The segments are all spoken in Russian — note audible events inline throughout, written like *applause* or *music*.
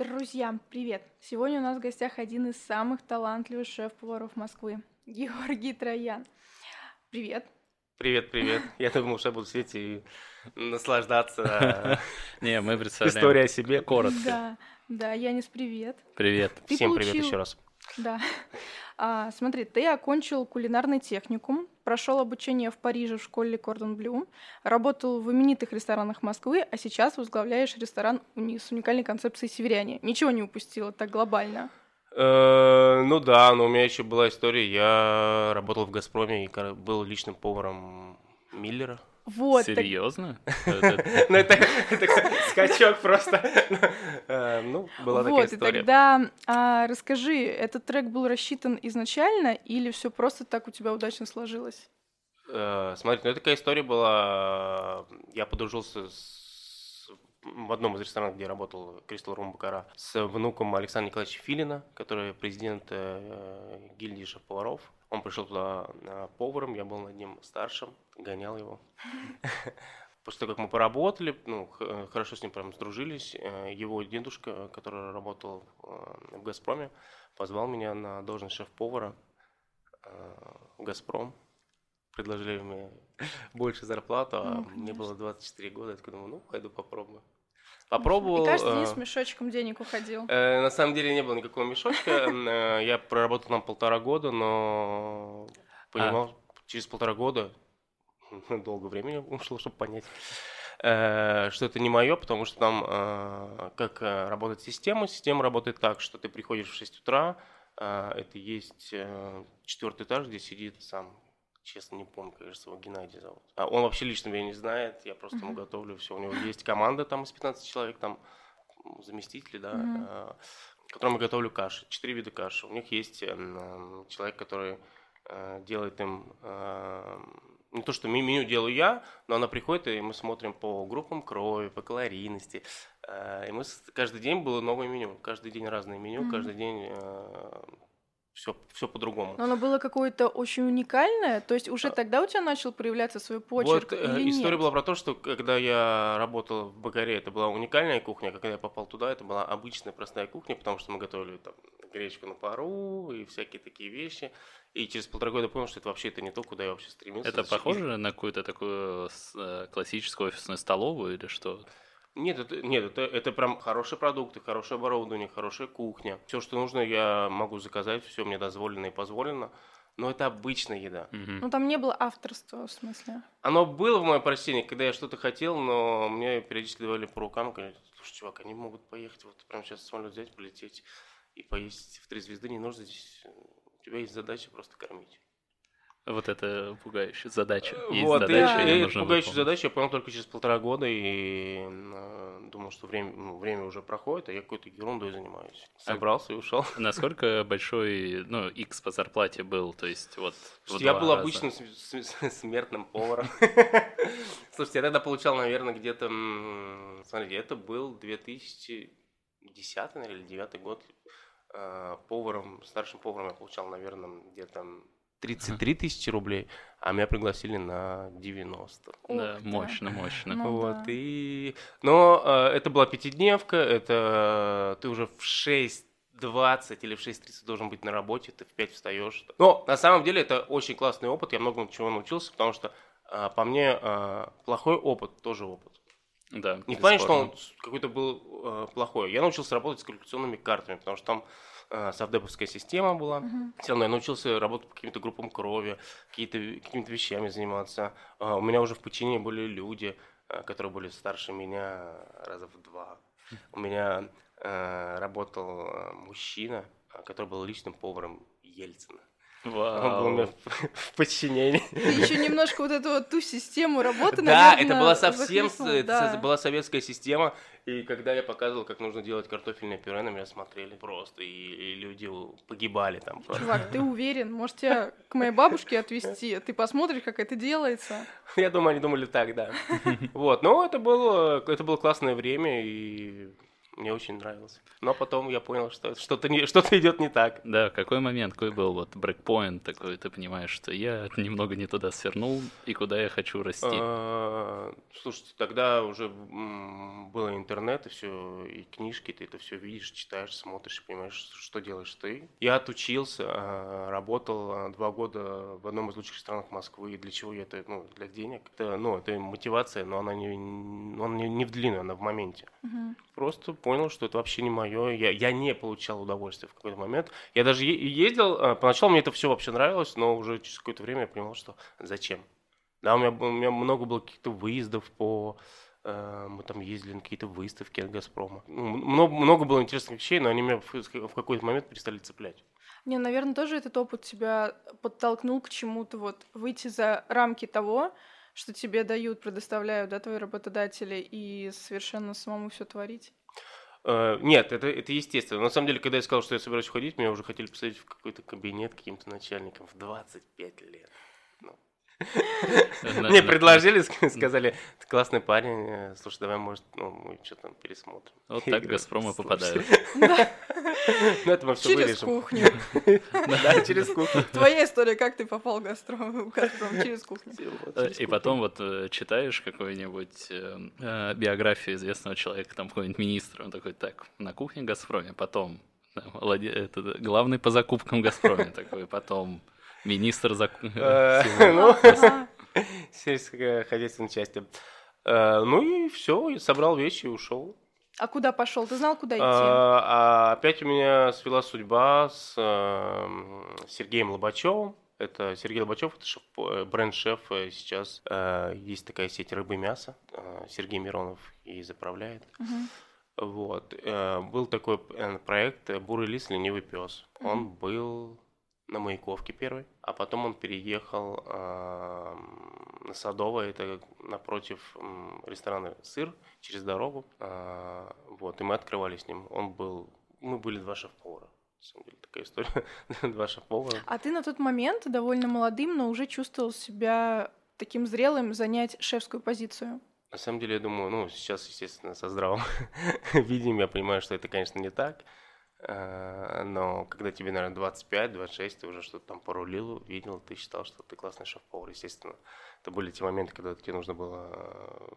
Друзья, привет! Сегодня у нас в гостях один из самых талантливых шеф-поваров Москвы, Георгий Троян. Привет! Привет, привет. Я думал, что я буду сидеть и наслаждаться. *laughs* Не, мы представляем. История о себе. Коротко. Да, да, Янис, привет. Привет. Всем привет еще раз. Да. А, смотри, ты окончил кулинарный техникум, прошел обучение в Париже в школе Кордон Блю, работал в именитых ресторанах Москвы, а сейчас возглавляешь ресторан с уникальной концепцией «Северяне». Ничего не упустила так глобально. Э, Ну да, но у меня еще была история. Я работал в «Газпроме» и был личным поваром Миллера. Вот, Серьезно? *laughs* Это- Ну это скачок просто. Э, Ну, была такая вот, и история. тогда а, расскажи, этот трек был рассчитан изначально или все просто так у тебя удачно сложилось? Э, Смотрите, ну это такая история была. Я подружился с- в одном из ресторанов, где работал, Кристал Рум Бакара, с внуком Александра Николаевича Филина, который президент э, гильдии шеф-поваров. Он пришел туда э, поваром, я был над ним старшим, гонял его. *laughs* После того, как мы поработали, ну, э, хорошо с ним прям сдружились, э, его дедушка, который работал э, в «Газпроме», позвал меня на должность шеф-повара в «Газпром» предложили мне больше зарплату, а Ну, мне было 24 года, я такой думаю, ну, пойду попробую. Попробовал. И каждый день э, с мешочком денег уходил. э, на самом деле не было никакого мешочка. Э, Я проработал там полтора года, но понимал, через полтора года, *laughs* долго времени ушло, чтобы понять, что это не мое, потому что там как работает система. Система работает так, что ты приходишь в 6 утра, это есть четвертый этаж, где сидит сам Честно, не помню, кажется, его Геннадий зовут. А он вообще лично меня не знает, я просто ему готовлю все. У него есть команда там из 15 человек, там заместители, да, э, которым я готовлю каши, четыре вида каши. У них есть эм, человек, который э, делает им э, не то, что ме- меню делаю я, но она приходит, и мы смотрим по группам крови, по калорийности. Э, И мы каждый день было новое меню, каждый день разное меню, Мгм. каждый день все, все по-другому. Но оно было какое-то очень уникальное, то есть уже А. тогда у тебя начал проявляться свой почерк Вот э, или история нет? была про то, что когда я работал в Бакаре, это была уникальная кухня, а когда я попал туда, это была обычная простая кухня, потому что мы готовили там гречку на пару и всякие такие вещи. И через полтора года понял, что это вообще это не то, куда я вообще стремился. Это И- похоже на какую-то такую с- э, классическую офисную столовую или что? Нет, это, нет это, это прям хорошие продукты, хорошее оборудование, хорошая кухня. Все, что нужно, я могу заказать, все мне дозволено и позволено. Но это обычная еда. Ну там не было авторства, в смысле. Оно было в моем прочтении, когда я что-то хотел, но мне периодически давали по рукам, говорят, слушай, чувак, они могут поехать, вот прямо сейчас самолет взять, полететь и поесть в три звезды, не нужно здесь, у тебя есть задача просто кормить. Вот это пугающая задача. Есть вот, задача, и, и нужно пугающую задачу я понял только через полтора года и э, думал, что время, ну, время уже проходит, а я какой-то ерундой занимаюсь. А Собрался и ушел. *laughs* Насколько большой, ну, X по зарплате был, то есть вот Слушайте, я был раза? обычным *laughs* смертным поваром. *laughs* Слушайте, я тогда получал, наверное, где-то... Смотрите, это был 2010, наверное, или 2009 год. Э, Поваром, старшим поваром я получал, наверное, где-то 33 тысячи рублей, а меня пригласили на 90. Да, Ух ты. мощно, мощно. Ну вот, да. и... Но э, это была пятидневка, это ты уже в 6.20 или в 6.30 должен быть на работе, ты в 5 встаешь. Но на самом деле это очень классный опыт, я многому чего научился, потому что э, по мне э, плохой опыт тоже опыт. Да, Не в плане, что он какой-то был э, плохой. Я научился работать с калькуляционными картами, потому что там э, совдеповская система была. Мгм. Все равно я научился работать по каким-то группам крови, какие-то, какими-то вещами заниматься. А, У меня уже в подчинении были люди, э, которые были старше меня раза в два. У меня э, работал э, мужчина, э, который был личным поваром Ельцина. Он был у меня Вау. в, в подчинении. Ты еще немножко вот эту вот ту систему работы, Да, наверное, это была совсем с- захлестнул, это да. была советская система. И когда я показывал, как нужно делать картофельное пюре, на меня смотрели просто, и, и люди погибали там просто. Чувак, ты уверен? Может, тебя к моей бабушке отвезти? Ты посмотришь, как это делается? Я думаю, они думали так, да. Вот, но это было, это было классное время, и Мне очень нравилось. Но потом я понял, что что-то не, *laughs* что-то идет не так. Да, какой момент, какой был вот брейкпоинт такой, ты понимаешь, что я *laughs* немного не туда свернул, и куда я хочу расти? А, Слушайте, тогда уже было интернет, и все, и книжки, ты это все видишь, читаешь, смотришь, понимаешь, что делаешь ты. Я отучился, а, работал а, два года в одном из лучших странах Москвы. И Для чего я это? Ну, для денег. Это, ну, это мотивация, но она не, она не, не в длину, она в моменте. Мгм. Просто понял, что это вообще не мое. Я, я не получал удовольствия в какой-то момент. Я даже ездил, а, поначалу мне это все вообще нравилось, но уже через какое-то время я понял, что зачем. Да, у меня, у меня много было каких-то выездов по... э, Мы там ездили на какие-то выставки от «Газпрома». Ну, Много, много было интересных вещей, но они меня в, в какой-то момент перестали цеплять. Не, наверное, тоже этот опыт тебя подтолкнул к чему-то вот выйти за рамки того, что тебе дают, предоставляют, да, твои работодатели, и совершенно самому все творить. Э, Нет, это, это естественно. На самом деле, когда я сказал, что я собираюсь уходить, меня уже хотели посадить в какой-то кабинет каким-то начальником в 25 лет. Мне предложили, ск- сказали, ты классный парень, э, слушай, давай, может, ну, мы что-то там пересмотрим. Вот так Газпромы попадают. *laughs* Ну, это мы все Через вырежем. кухню. *laughs* Да, через кухню. Твоя история, как ты попал в «Газпром», в «Газпром» через кухню. Э, через И потом вот э, читаешь какую-нибудь биографию известного человека, там какой-нибудь министр, он такой, так, на кухне Газпроме, потом главный по закупкам Газпроме такой, потом министр заку- *laughs* Э. Ну, сельскохозяйственной части. Э, Ну и все, собрал вещи и ушел. А куда пошел? Ты знал, куда идти? А, опять у меня свела судьба с эм, Сергеем Лобачевым. Это Сергей Лобачев, это шеф, э, бренд-шеф э, сейчас. э, Есть такая сеть рыбы и мяса. э, Сергей Миронов и заправляет. Мгм. Вот. э, Был такой э, проект э, «Бурый лис, ленивый пес». Он был на Маяковке первый, а потом он переехал эм, на Садовое, это напротив ресторана «Сыр», через дорогу. А, Вот, и мы открывали с ним. Он был... Мы были два шеф-повара. На самом деле, такая история. *laughs* два шеф-повара. А ты на тот момент довольно молодым, но уже чувствовал себя таким зрелым занять шефскую позицию. На самом деле, я думаю, ну, сейчас, естественно, со здравым *laughs* видением я понимаю, что это, конечно, не так. А, Но когда тебе, наверное, 25-26, ты уже что-то там порулил, видел, ты считал, что ты классный шеф-повар, естественно. Это были те моменты, когда тебе нужно было э,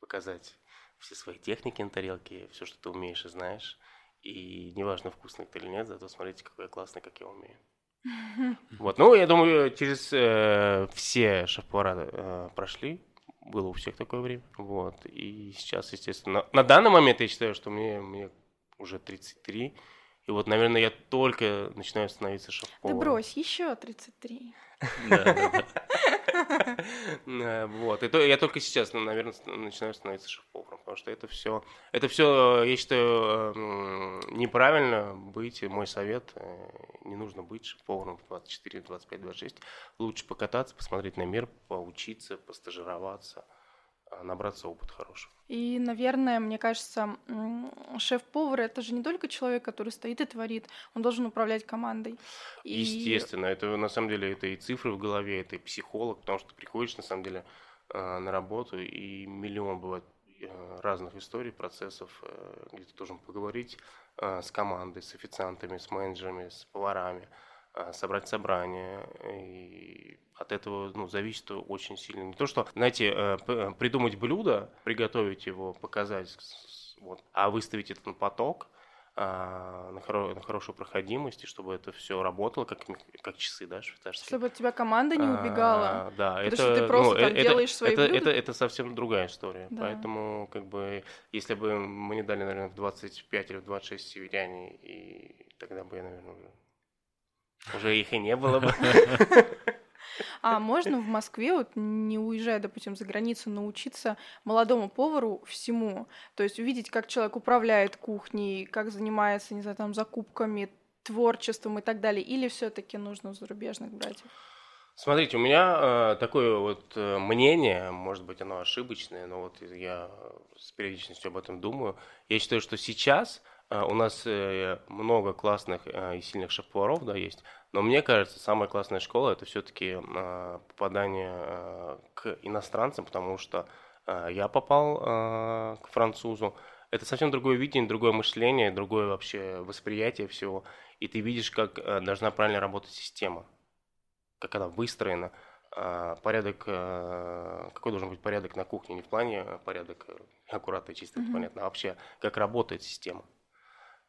показать все свои техники на тарелке, все, что ты умеешь и знаешь. И неважно, вкусный ты или нет, зато смотрите, какой я классный, как я умею. *laughs* Вот, ну, я думаю, через э, все шеф-повара э, прошли, было у всех такое время. Вот, и сейчас, естественно, на, на данный момент я считаю, что мне, мне уже 33, и вот, наверное, я только начинаю становиться Да шеф-поваром. брось, еще 33. Да, да, да. *laughs* Э, Вот. И я только сейчас, ну, наверное, начинаю становиться шеф-поваром, потому что это все, это все, я считаю, м, неправильно быть. Мой совет, э, не нужно быть шеф-поваром в 24, 25, 26. Лучше покататься, посмотреть на мир, поучиться, постажироваться, набраться опыта хорошего. И, наверное, мне кажется, шеф-повар это же не только человек, который стоит и творит, он должен управлять командой. И- Естественно, это на самом деле это и цифры в голове, это и психолог, потому что ты приходишь на самом деле э, на работу и миллион бывает э, разных историй, процессов, э, где ты должен поговорить э, с командой, с официантами, с менеджерами, с поварами, собрать собрание. И от этого ну, зависит очень сильно. Не то, что, знаете, э, придумать блюдо, приготовить его, показать, вот, а выставить это на поток – а, на, хоро- на хорошую проходимость, и чтобы это все работало, как, как часы, да, швейцарские. Чтобы от тебя команда не убегала. А, да, Потому это, что ты просто ну, там это, делаешь свои это, блюда. это, это совсем другая история. Да. Поэтому, как бы, если бы мне дали, наверное, в 25 или в 26 северяне, и тогда бы я, наверное, уже, уже их и не было бы. *laughs* А можно в Москве, вот не уезжая, допустим, за границу, научиться молодому повару всему? То есть увидеть, как человек управляет кухней, как занимается, не знаю, там, закупками, творчеством и так далее? Или все таки нужно у зарубежных братьев? Смотрите, у меня э, такое вот э, мнение, может быть, оно ошибочное, но вот я с периодичностью об этом думаю. Я считаю, что сейчас у нас э, много классных э, и сильных шеф-поваров, да, есть, но мне кажется, самая классная школа это все-таки попадание э, к иностранцам, потому что э, я попал э, к французу, это совсем другое видение, другое мышление, другое вообще восприятие всего. И ты видишь, как э, должна правильно работать система, как она выстроена, а, порядок, э, какой должен быть порядок на кухне, не в плане порядок аккуратно, чисто, mm-hmm. понятно, а вообще, как работает система.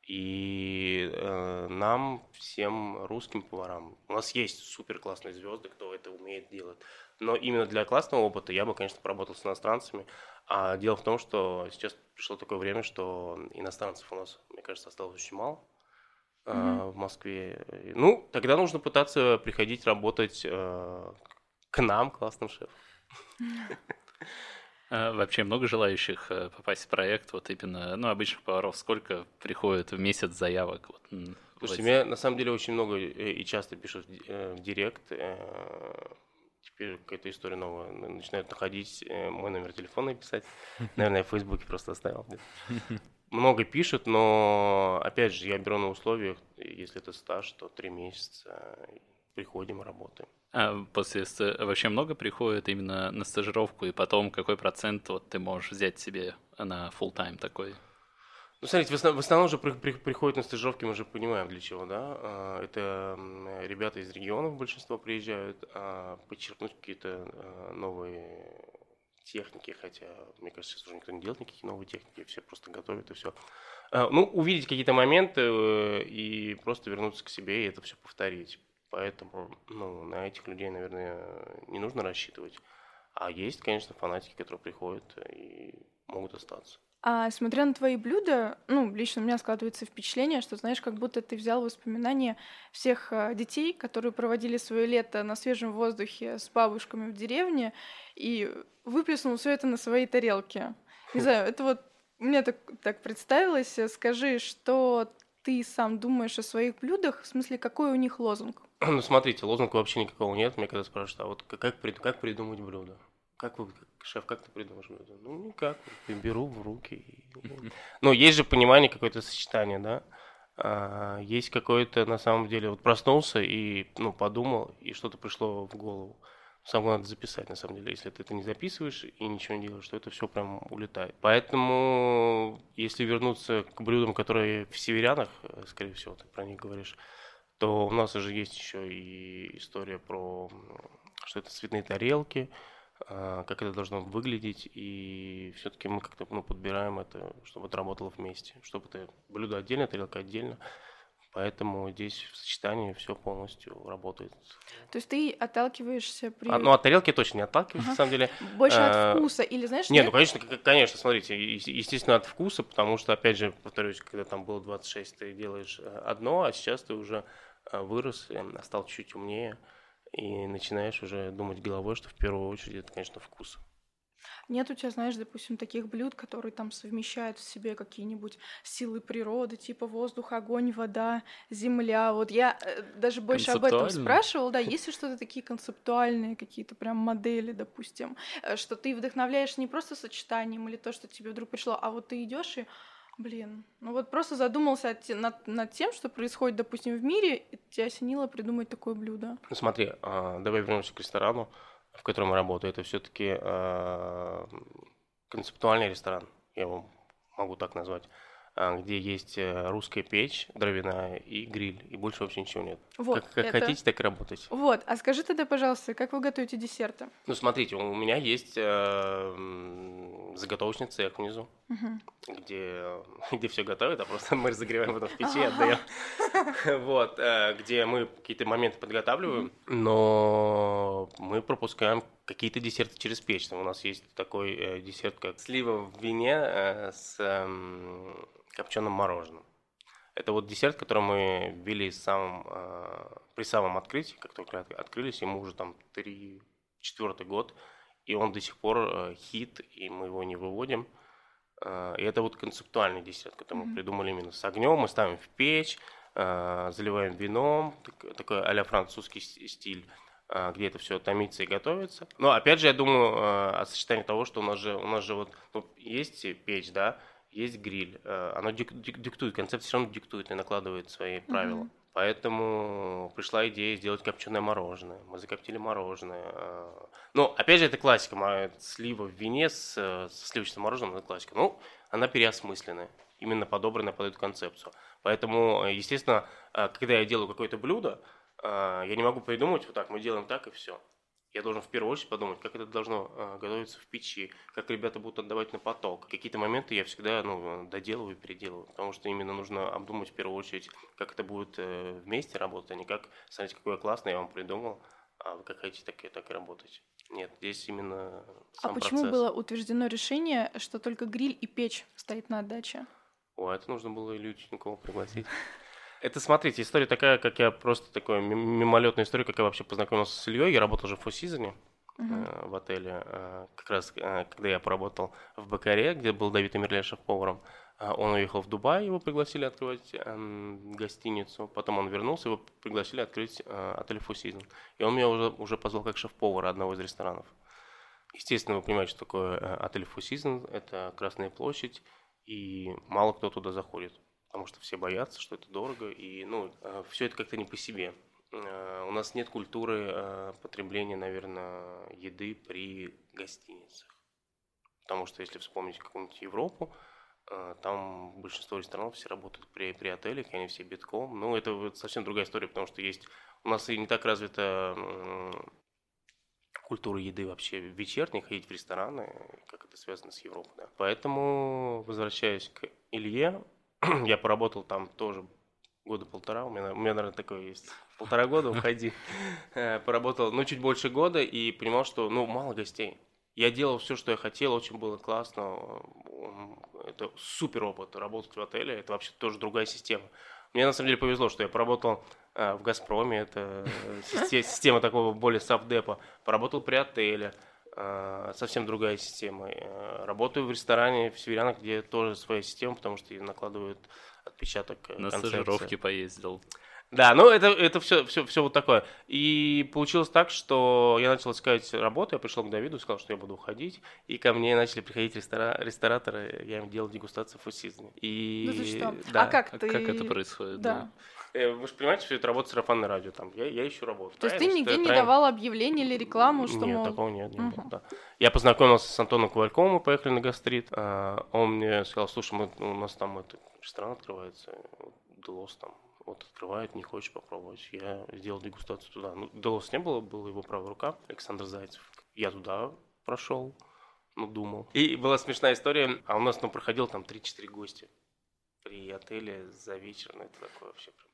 И э, нам, всем русским поварам, у нас есть супер классные звезды, кто это умеет делать. Но именно для классного опыта я бы, конечно, поработал с иностранцами. А дело в том, что сейчас пришло такое время, что иностранцев у нас, мне кажется, осталось очень мало mm-hmm. в Москве. Ну, тогда нужно пытаться приходить работать э, к нам, классным шефам. А *laughs* вообще много желающих э, попасть в проект, вот именно, ну, обычных поваров, сколько приходит в месяц заявок? Вот, Слушайте, мне на самом деле очень много и часто пишут в директ, теперь какая-то история новая. Начинают находить э, мой номер телефона и писать. *laughs* Наверное, я в Фейсбуке просто оставил. Много пишут, но, опять же, я беру на условиях, если это стаж, то три месяца приходим, работаем. А после вообще много приходит именно на стажировку, и потом какой процент вот ты можешь взять себе на full time такой? Ну, смотрите, в основном, в основном же при, при, приходят на стажировки, мы же понимаем для чего, да? А, это ребята из регионов, большинство приезжают, а, подчеркнуть какие-то а, новые техники, хотя, мне кажется, сейчас уже никто не делает никаких новых техники, все просто готовят и все. Ну, увидеть какие-то моменты э, и просто вернуться к себе и это все повторить. Поэтому, ну, на этих людей, наверное, не нужно рассчитывать. А есть, конечно, фанатики, которые приходят и могут остаться. А смотря на твои блюда, ну, лично у меня складывается впечатление, что, знаешь, как будто ты взял воспоминания всех а, детей, которые проводили свое лето на свежем воздухе с бабушками в деревне, и выплеснул все это на свои тарелки. Не знаю, это вот мне так, так представилось. Скажи, что ты сам думаешь о своих блюдах? В смысле, какой у них лозунг? *clears throat* Ну, смотрите, лозунга вообще никакого нет. Мне когда спрашивают, а вот как, как придумать блюдо? Как вы, шеф, как ты придумаешь блюдо? Ну, никак. Беру в руки. Ну, есть же понимание, какое-то сочетание, да? А, есть какое-то, на самом деле, вот проснулся и, ну, подумал, и что-то пришло в голову. Самое надо записать, на самом деле. Если ты это не записываешь и ничего не делаешь, то это все прям улетает. Поэтому, если вернуться к блюдам, которые в северянах, э, скорее всего, ты про них говоришь, то у нас уже есть еще и история про, что это цветные тарелки, а, как это должно выглядеть, и все-таки мы как-то ну, подбираем это, чтобы это работало вместе, чтобы это блюдо отдельно, тарелка отдельно. Поэтому здесь в сочетании все полностью работает. То есть ты отталкиваешься при... А, ну, от тарелки точно не отталкиваюсь, ага. на самом деле. Больше а, от вкуса или, знаешь... Нет, ну, конечно, конечно, смотрите, естественно, от вкуса, потому что, опять же, повторюсь, когда там было 26, ты делаешь э, одно, а сейчас ты уже вырос, стал чуть умнее, и начинаешь уже думать головой, что в первую очередь это, конечно, вкус. Нет у тебя, знаешь, допустим, таких блюд, которые там совмещают в себе какие-нибудь силы природы, типа воздух, огонь, вода, земля. Вот я э, даже больше об этом спрашивала, да, есть ли что-то такие концептуальные какие-то прям модели, допустим, э, что ты вдохновляешь не просто сочетанием или то, что тебе вдруг пришло, а вот ты идешь и Блин, ну вот просто задумался над, над тем, что происходит, допустим, в мире, и тебя осенило придумать такое блюдо. Ну смотри, а, давай вернемся к ресторану, в котором я работаю. Это все-таки а, концептуальный ресторан, я его могу так назвать. А, где есть э, русская печь дровяная и гриль, и больше вообще ничего нет. Вот, как как это... хотите, так и работать. Вот, а скажи тогда, пожалуйста, как вы готовите десерты? Ну, смотрите, у меня есть э, заготовочный цех внизу, угу. где, *laughs* где все готовят, а просто мы разогреваем потом в печи и отдаем. *laughs* Вот, э, где мы какие-то моменты подготавливаем, но мы пропускаем какие-то десерты через печь. У нас есть такой э, десерт, как слива в вине э, с э, копченым мороженым. Это вот десерт, который мы ввели самым, э, при самом открытии, как только открылись, ему уже там 3 четвертый год, и он до сих пор э, хит, и мы его не выводим. Э, и это вот концептуальный десерт, который mm-hmm. мы придумали именно с огнем, мы ставим в печь, э, заливаем вином, так, такой а французский стиль э, где это все томится и готовится. Но опять же, я думаю э, о сочетании того, что у нас же, у нас же вот ну, есть печь, да, есть гриль. Э, оно диктует, концепт все равно диктует и накладывает свои правила. Mm-hmm. Поэтому пришла идея сделать копченое мороженое. Мы закоптили мороженое. Э. Ну, опять же, это классика. Слива в вине с, с сливочным мороженым – это классика. Ну, она переосмысленная, именно подобранная под эту концепцию. Поэтому, э, естественно, э, когда я делаю какое-то блюдо, э, я не могу придумать вот так, мы делаем так и все. Я должен в первую очередь подумать, как это должно готовиться в печи, как ребята будут отдавать на поток. Какие-то моменты я всегда ну, доделываю и переделываю, потому что именно нужно обдумать в первую очередь, как это будет вместе работать, а не как, смотрите, какой я классный, я вам придумал, а вы как хотите, так и, так и работаете. Нет, здесь именно а сам А почему процесс. было утверждено решение, что только гриль и печь стоит на отдаче? О, это нужно было Илью Чеснокова пригласить. *laughs* Это, смотрите, история такая, как я просто такой мимолетная история, как я вообще познакомился с Ильей. Я работал же в Four Seasons, uh-huh. в отеле, э, как раз э, когда я поработал в Бакаре, где был Давид Эмирлешев поваром. Он уехал в Дубай, его пригласили открывать эм, гостиницу. Потом он вернулся, его пригласили открыть отель Four Seasons. И он меня уже, уже позвал как шеф-повара одного из ресторанов. Естественно, вы понимаете, что такое отель Four Seasons. Это Красная площадь и мало кто туда заходит, потому что все боятся, что это дорого, и ну, э, все это как-то не по себе. Э, у нас нет культуры э, потребления, наверное, еды при гостиницах. Потому что если вспомнить какую-нибудь Европу, там большинство ресторанов все работают при, при отелях, и они все битком. Ну, это совсем другая история, потому что есть... У нас и не так развита культуры еды вообще вечерней, ходить в рестораны, как это связано с Европой. Да. Поэтому, возвращаясь к Илье, *clears throat* я поработал там тоже года полтора, у меня, у меня, наверное, такое есть. Полтора года, *laughs* уходи. Э, поработал, ну, чуть больше года и понимал, что, ну, мало гостей. Я делал все, что я хотел, очень было классно. Это супер опыт. Работать в отеле, это вообще тоже другая система. Мне на самом деле повезло, что я поработал э, в «Газпроме», это *laughs* система такого более сабдепа. Поработал при отеле, совсем другая система. Работаю в ресторане в Северянах, где тоже своя система, потому что накладывают отпечаток На концепции. стажировки поездил. Да, ну это, это все, все, все вот такое. И получилось так, что я начал искать работу, я пришел к Давиду, сказал, что я буду уходить, и ко мне начали приходить рестора... рестораторы, я им делал дегустацию фусизны. И... Ну, что? Да. А как ты... Как это происходит? Да. да. Э, вы же понимаете, что это работа сарафанное радио, там, я, я ищу работу. То есть ты нигде не давал объявление или рекламу, что Нет, мол... такого нет, не угу. было, да. Я познакомился с Антоном Ковальковым, мы поехали на гастрит, а, он мне сказал, слушай, мы, у нас там это, ресторан открывается, Делос там, вот открывает, не хочешь попробовать. Я сделал дегустацию туда. Ну, Делос не было, была его правая рука, Александр Зайцев. Я туда прошел, ну, думал. И была смешная история, а у нас, ну, проходил там 3-4 гости при отеле за вечер, ну, это такое вообще прям...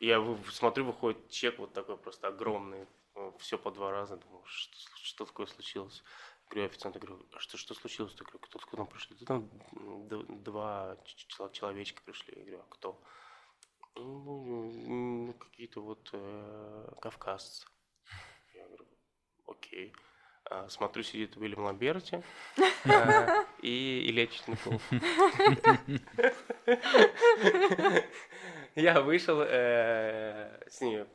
Я смотрю, выходит чек вот такой просто огромный, ну, все по два раза, думаю, что, что такое случилось. Говорю официанту, говорю, а что, что случилось? Я говорю, кто-то к нам пришли? Да там два человечка пришли. Я говорю, а кто? Ну, какие-то вот э, кавказцы. Я говорю, окей. А, смотрю, сидит Уильям Ламберти а, и Илья Чесноков. *laughs* Я вышел э, с ними,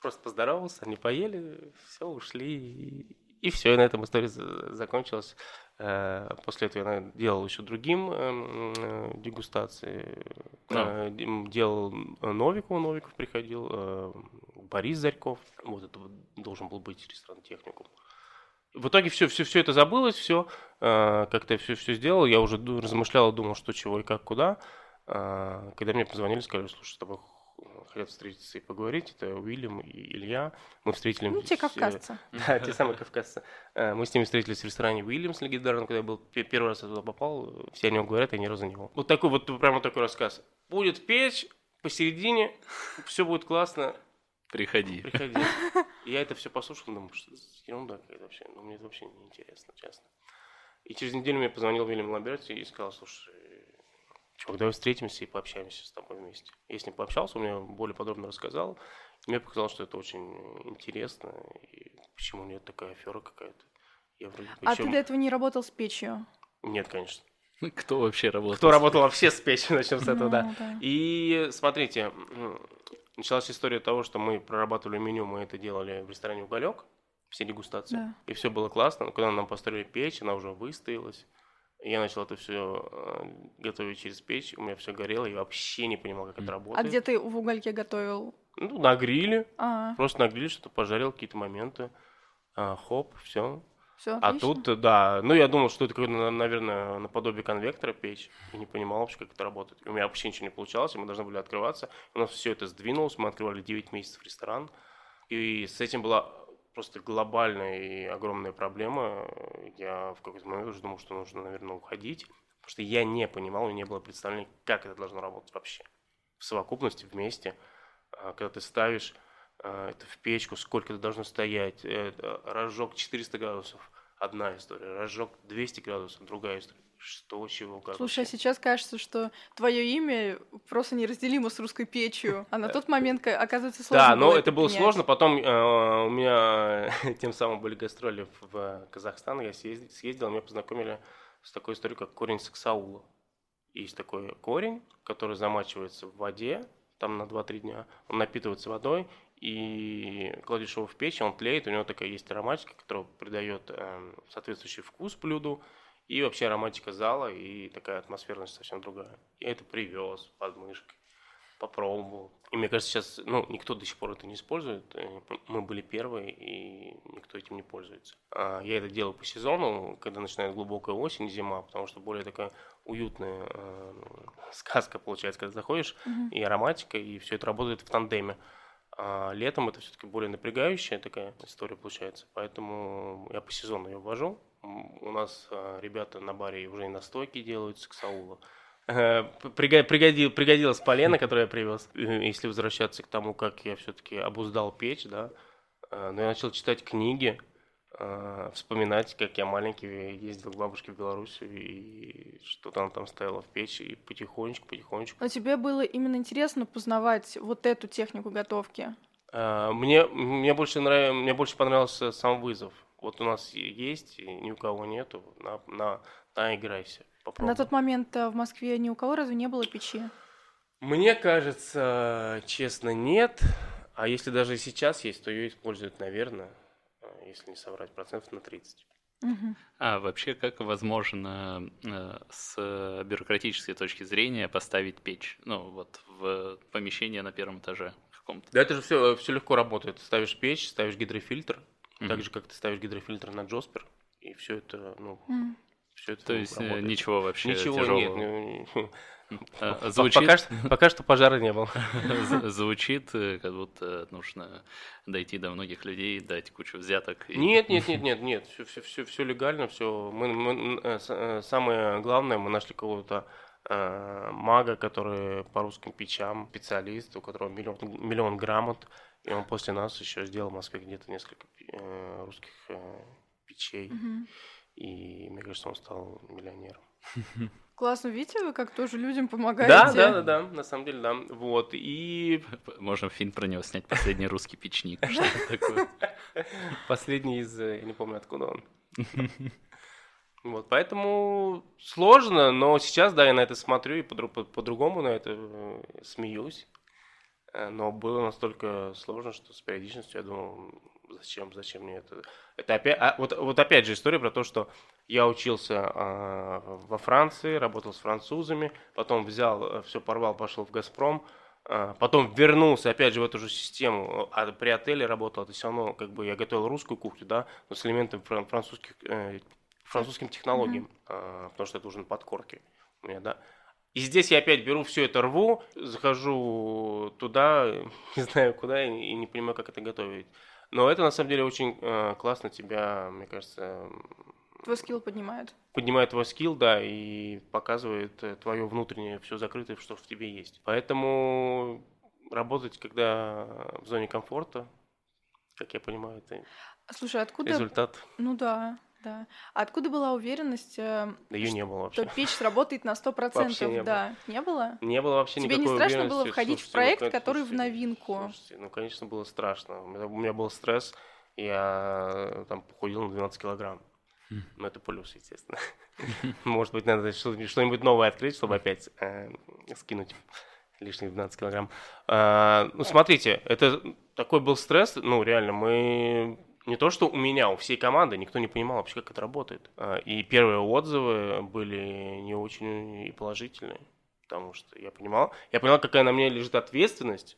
просто поздоровался, они поели, все, ушли. И все, и на этом история закончилась. Э, после этого я делал еще другим эм, э, дегустации. А. Делал Новикова, Новиков приходил, Борис Зарьков. Вот это должен был быть ресторан техникум. В итоге все, все, все это забылось, все, как-то все, все сделал. Я уже размышлял, думал, что чего и как, куда. Когда мне позвонили, сказали, слушай, с тобой хотят встретиться и поговорить. Это Уильям и Илья. Мы встретились... Ну, те кавказцы. *laughs* Да, те самые кавказцы. Э, мы с ними встретились в ресторане Уильямс легендарном, когда я был первый раз туда попал. Все о нем говорят, я ни разу не был. Вот такой вот прямо такой рассказ. Будет печь посередине, все будет классно. Приходи. Приходи. И я это все послушал, думаю, что ерунда какая-то вообще. Ну, мне это вообще не интересно, честно. И через неделю мне позвонил Вильям Ламберти и сказал, слушай, чувак, давай встретимся и пообщаемся с тобой вместе. Я с ним пообщался, он мне более подробно рассказал. Мне показалось, что это очень интересно, и почему нет такая афера какая-то. Я вроде а ты до этого не работал с печью? Нет, конечно. Кто вообще работал? Кто работал вообще с печью, *laughs* начнем с этого, ну, да. да. И смотрите, началась история того, что мы прорабатывали меню, мы это делали в ресторане «Уголек», все дегустации. Да. И все было классно. Но когда нам построили печь, она уже выстоялась. Я начал это все э, готовить через печь, у меня все горело, я вообще не понимал, как это работает. А где ты в угольке готовил? Ну, на гриле. А-а. Просто на гриле что-то пожарил, какие-то моменты. А, хоп, все. Все А тут, да, ну я думал, что это, какое-то, наверное, наподобие конвектора печь, и не понимал вообще, как это работает. И у меня вообще ничего не получалось, и мы должны были открываться. У нас все это сдвинулось, мы открывали 9 месяцев ресторан, и с этим была просто глобальная и огромная проблема. Я в какой-то момент уже думал, что нужно, наверное, уходить, потому что я не понимал и не было представления, как это должно работать вообще. В совокупности, вместе, а, когда ты ставишь а, это в печку, сколько это должно стоять, это, разжег 400 градусов, одна история, разжег 200 градусов, другая история. Что, чего, как. Слушай, а сейчас кажется, что твое имя просто неразделимо с русской печью, а на тот момент, оказывается, сложно Да, но это было сложно. Потом э, у меня *laughs* тем самым были гастроли в Казахстан, я съездил, меня познакомили с такой историей, как корень саксаула. Есть такой корень, который замачивается в воде, там на 2-3 дня, он напитывается водой, и кладешь его в печь, он тлеет, у него такая есть ароматика, которая придает э, соответствующий вкус блюду, и вообще ароматика зала, и такая атмосферность совсем другая. Я это привез под мышкой, попробовал. И мне кажется, сейчас, ну, никто до сих пор это не использует. Э, Мы были первые, и никто этим не пользуется. А Я это делаю по сезону, когда начинает глубокая осень, зима, потому что более такая уютная э, сказка получается, когда заходишь, Мгм. и ароматика, и все это работает в тандеме. А летом это все-таки более напрягающая такая история получается, поэтому я по сезону ее ввожу. У нас а, ребята на баре уже и настойки делают с Ксаула. Э, прига- пригоди- Пригодилась полена, которую я привез. Э, Если возвращаться к тому, как я все-таки обуздал печь, да, э, но я начал читать книги, вспоминать, как я маленький ездил к бабушке в Белоруссию, и что-то она там ставила в печь, и потихонечку, потихонечку Но тебе было именно интересно познавать вот эту технику готовки. А, Мне, мне, больше нрав... мне больше понравился сам вызов. Вот у нас есть, и ни у кого нету. На, на, наиграйся, попробуй. На тот момент э, в Москве ни у кого разве не было печи? Мне кажется, честно, нет. А если даже сейчас есть, то ее используют, наверное, а, если не соврать, процентов на 30. Мгм. А вообще, как возможно э, с бюрократической точки зрения поставить печь? Ну, вот в помещение на первом этаже каком-то. Да это же все, все легко работает. Ставишь печь, ставишь гидрофильтр, Мгм. так же, как ты ставишь гидрофильтр на Джоспер, и все это, ну, М. все это То есть э, работает. ничего вообще Ничего тяжелого. нет. ну, *laughs* По- Звучит, Пока, что, *laughs* пока что пожара не было. *laughs* звучит, э, как будто нужно дойти до многих людей, дать кучу взяток. и- Нет, нет, нет, нет, нет, все, все, все, все легально, все. Мы, мы, э, самое главное, мы нашли какого-то э, мага, который по русским печам, специалист, у которого миллион, миллион грамот, и он после нас еще сделал в Москве где-то несколько э, русских э, печей, Мгм. и мне кажется, он стал миллионером. *laughs* Классно, видите, вы как тоже людям помогаете. Да, да, да, да, на самом деле, да. Вот, и *laughs* Можно фильм про него снять «Последний русский печник». *laughs* Что-то такое. Последний из, э, я не помню, откуда он. Вот, поэтому сложно, но сейчас, да, я на это смотрю и подру- по- по-другому на это э, смеюсь. Э, Но было настолько сложно, что с периодичностью я думал, зачем, зачем мне это. Это опять, а, вот, вот опять же история про то, что я учился а, во Франции, работал с французами, потом взял, все порвал, пошел в Газпром, а, потом вернулся опять же в эту же систему, а при отеле работал, это все равно как бы я готовил русскую кухню, да, но с элементами фран- французских, э, французским технологиям, а, потому что это уже на подкорке у меня, да. И здесь я опять беру все это рву, захожу туда, *laughs* не знаю куда, и не понимаю, как это готовить. Но это на самом деле очень э, классно тебя, мне кажется, Твой скилл поднимает. поднимает твой скилл, да, и показывает э, твое внутреннее все закрытое, что в тебе есть. Поэтому работать, когда в зоне комфорта, как я понимаю, это Слушай, откуда... результат. Ну да, да. А откуда была уверенность, э, Да ее не было вообще. что печь сработает на 100%? Вообще не было. да. Не было? Не было вообще Тебе не никакой страшно уверенности. было входить в Слушайте, проект, конечно, который в слушайте, новинку? Слушайте, ну, конечно, было страшно. У меня, у меня был стресс, я э, там похудел на 12 килограмм. Мгм. Ну, это плюс, естественно. *laughs* Может быть, надо что- что-нибудь новое открыть, чтобы опять э, скинуть лишних 12 килограмм. А, ну, смотрите, это такой был стресс, ну, реально, мы... Не то, что у меня, у всей команды никто не понимал вообще, как это работает. А, И первые отзывы были не очень и положительные, потому что я понимал, я понимал, какая на мне лежит ответственность,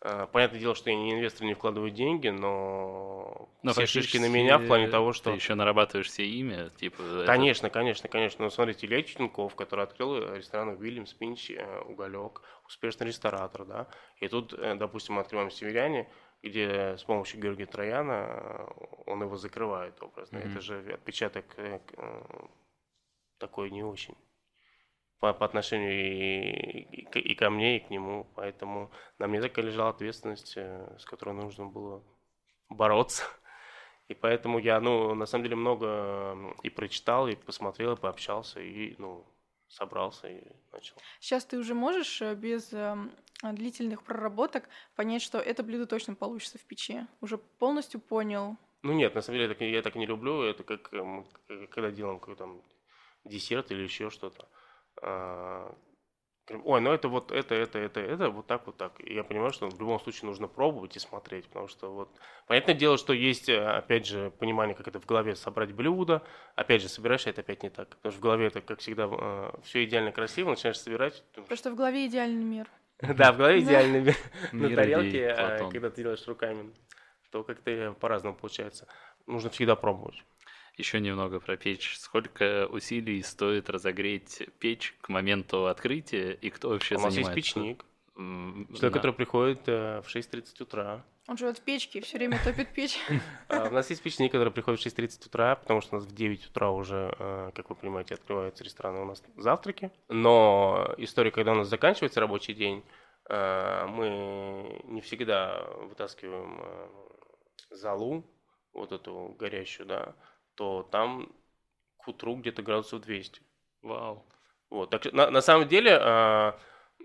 Э, понятное дело, что я не инвестор, не вкладываю деньги, но, Но все шишки на меня в плане того, что... Ты еще нарабатываешь все имя, типа... это- Конечно, конечно, конечно. Ну, смотрите, Илья Чутенков, который открыл ресторан Уильямс, Пинч, э, Уголек, успешный ресторатор, да. И тут, э, допустим, мы открываем Северяне, где с помощью Георгия Трояна э, он его закрывает образно. Мгм. Это же отпечаток э, э, такой не очень по, по отношению и, и и ко мне, и к нему. Поэтому на мне такая лежала ответственность, с которой нужно было бороться. И поэтому я, ну, на самом деле много и прочитал, и посмотрел, и пообщался, и, ну, собрался и начал. Сейчас ты уже можешь э, без эм, а, длительных проработок понять, что это блюдо точно получится в печи. Уже полностью понял. Ну нет, на самом деле я так, я так не люблю. Это как эм, к- когда делаем какой-то десерт или еще что-то. Ой, ну это вот это, это, это, это, вот так, вот так. И я понимаю, что в любом случае нужно пробовать и смотреть, потому что вот... Понятное дело, что есть, э, опять же, понимание, как это в голове собрать блюдо. Опять же, собираешь, а это опять не так. Потому что в голове это, как всегда, все идеально красиво, начинаешь собирать. Потому что в голове идеальный мир. *laughs* Да, в голове идеальный мир. *laughs* на тарелке, а, когда ты делаешь руками, то как-то по-разному получается. Нужно всегда пробовать. Еще немного про печь. Сколько усилий стоит разогреть печь к моменту открытия, и кто вообще У нас есть занимается? печник, человек, да. который приходит э, в 6.30 утра. Он живет в печке, все время топит печь. *laughs* А, У нас есть печник, который приходит в 6.30 утра, потому что у нас в 9 утра уже, э, как вы понимаете, открываются рестораны, у нас завтраки. Но история, когда у нас заканчивается рабочий день, э, мы не всегда вытаскиваем э, залу, вот эту горящую, да, то там к утру где-то градусов 200. Вау. Вот, так на, на самом деле э,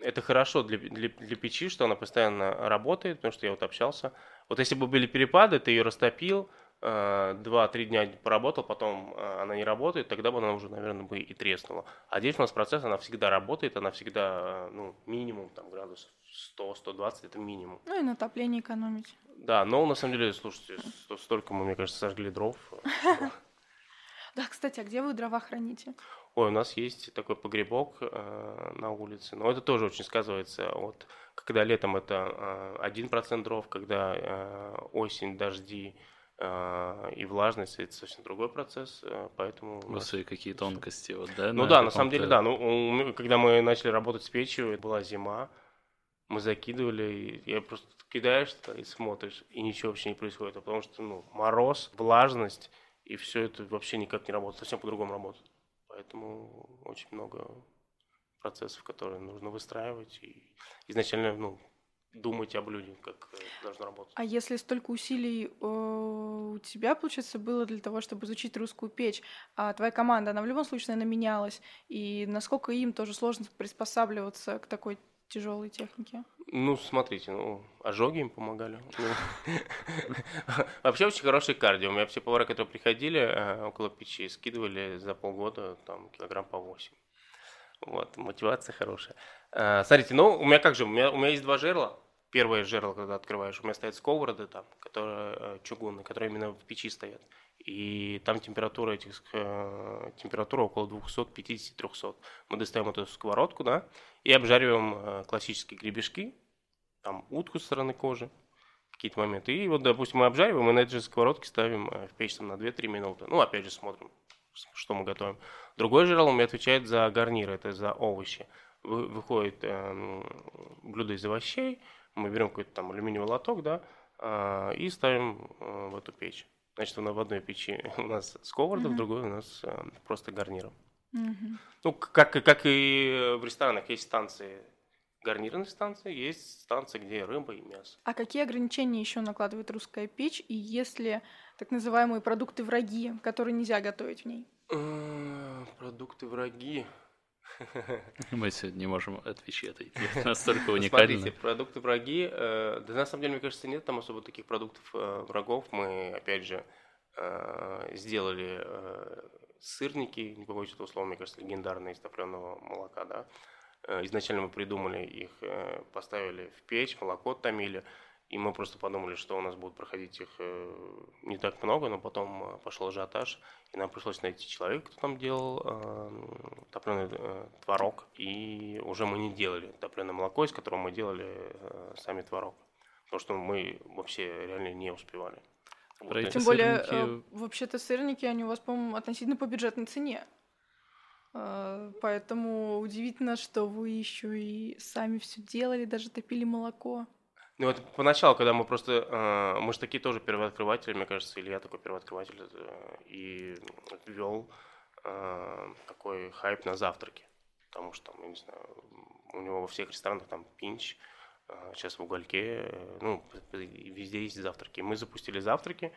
это хорошо для, для, для печи, что она постоянно работает, потому что я вот общался. Вот если бы были перепады, ты ее растопил, э, два-три дня поработал, потом э, она не работает, тогда бы она уже, наверное, бы и треснула. А здесь у нас процесс, она всегда работает, она всегда, э, ну, минимум там градусов 100-120, это минимум. Ну и на отопление экономить. Да, но на самом деле, слушайте, сто- столько мы, мне кажется, сожгли дров. *laughs* Да, кстати, а где вы дрова храните? Ой, у нас есть такой погребок э, на улице, но это тоже очень сказывается. Вот когда летом это э, 1% дров, когда э, осень, дожди э, и влажность, это совсем другой процесс, э, поэтому... у нас- Господи, какие тонкости, вот, да? Ну да, на самом деле, да. Ну, когда мы начали работать с печью, это была зима, мы закидывали, я просто кидаешь и смотришь, и ничего вообще не происходит, а потому что, ну, мороз, влажность, и все это вообще никак не работает, совсем по-другому работает. Поэтому очень много процессов, которые нужно выстраивать, и изначально, ну, думать об блюде, как должно работать. А если столько усилий э, у тебя, получается, было для того, чтобы изучить русскую печь, а твоя команда, она в любом случае, наверное, менялась, и насколько им тоже сложно приспосабливаться к такой тяжелой технике? Ну, смотрите, ну, ожоги им помогали. Ну, *laughs* Вообще очень хороший кардио. У меня все повара, которые приходили э, около печи, скидывали за полгода там килограмм по 8. Вот, мотивация хорошая. Э, Смотрите, ну, у меня как же, у меня, у меня есть два жерла. Первое жерло, когда открываешь, у меня стоят сковороды там, которые э, чугунные, которые именно в печи стоят. И там температура этих, э, температура около 250-300. Мы достаем эту сковородку, да, и обжариваем э, классические гребешки, там утку со стороны кожи, какие-то моменты. И вот, допустим, мы обжариваем, и на этой же сковородке ставим э, в печь там, на 2-3 минуты. Ну, опять же, смотрим, с- что мы готовим. Другой жирал у меня отвечает за гарниры, это за овощи. Вы- выходит эм, блюдо из овощей, мы берем какой-то там алюминиевый лоток, да, и ставим э, в эту печь. Значит, на- в одной печи *laughs* у нас сковорода, в Мгм. другой у нас э, просто гарниром. Мгм. Ну, как, как и в ресторанах есть станции гарнирные станции, есть станции, где рыба и мясо. А какие ограничения еще накладывает русская печь, и есть ли так называемые продукты враги, которые нельзя готовить в ней? Э, Продукты враги. Мы сегодня не можем отвечать. *laughs* Это настолько Ну, уникально. Смотрите, продукты враги. э, Да на самом деле, мне кажется, нет там особо таких продуктов э, врагов. Мы, опять же, э, сделали сырники, не побоюсь этого слова, мне кажется, легендарные из топленого молока, да. Изначально мы придумали их, поставили в печь, молоко томили, и мы просто подумали, что у нас будет проходить их э, не так много, но потом э, пошел ажиотаж, и нам пришлось найти человека, кто там делал топленый творог, и уже мы не делали топленое молоко, из которого мы делали э, сами творог. потому что мы вообще реально не успевали. Вот Про эти Тем более, сырники- э, вообще-то сырники, они у вас, по-моему, относительно по бюджетной цене. Э, Поэтому удивительно, что вы еще и сами все делали, даже топили молоко. Ну вот поначалу, когда мы просто, э, мы же такие тоже первооткрыватели, мне кажется, или я такой первооткрыватель, э, и ввел э, такой хайп на завтраки. Потому что, там, я не знаю, у него во всех ресторанах там пинч, э, сейчас в угольке, э, ну, везде есть завтраки. Мы запустили завтраки,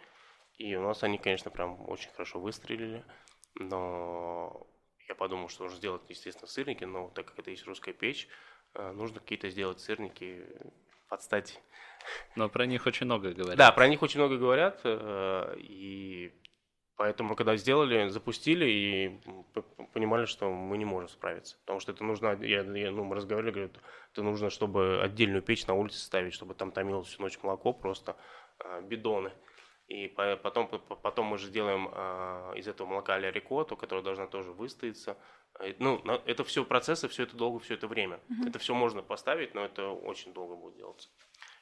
и у нас они, конечно, прям очень хорошо выстрелили, но я подумал, что нужно сделать, естественно, сырники, но так как это есть русская печь, э, нужно какие-то сделать сырники под стать. Но про них очень много говорят. Да, про них очень много говорят, э, и поэтому, когда сделали, запустили и понимали, что мы не можем справиться. Потому что это нужно, я, я, ну, мы разговаривали, говорю, это нужно, чтобы отдельную печь на улице ставить, чтобы там томилось всю ночь молоко, просто э, бидоны. И по- потом, по- потом мы же делаем э, из этого молока а-ля рикотту, которая должна тоже выстояться. Э, Ну, это все процессы, все это долго, все это время. Это все можно поставить, но это очень долго будет делаться.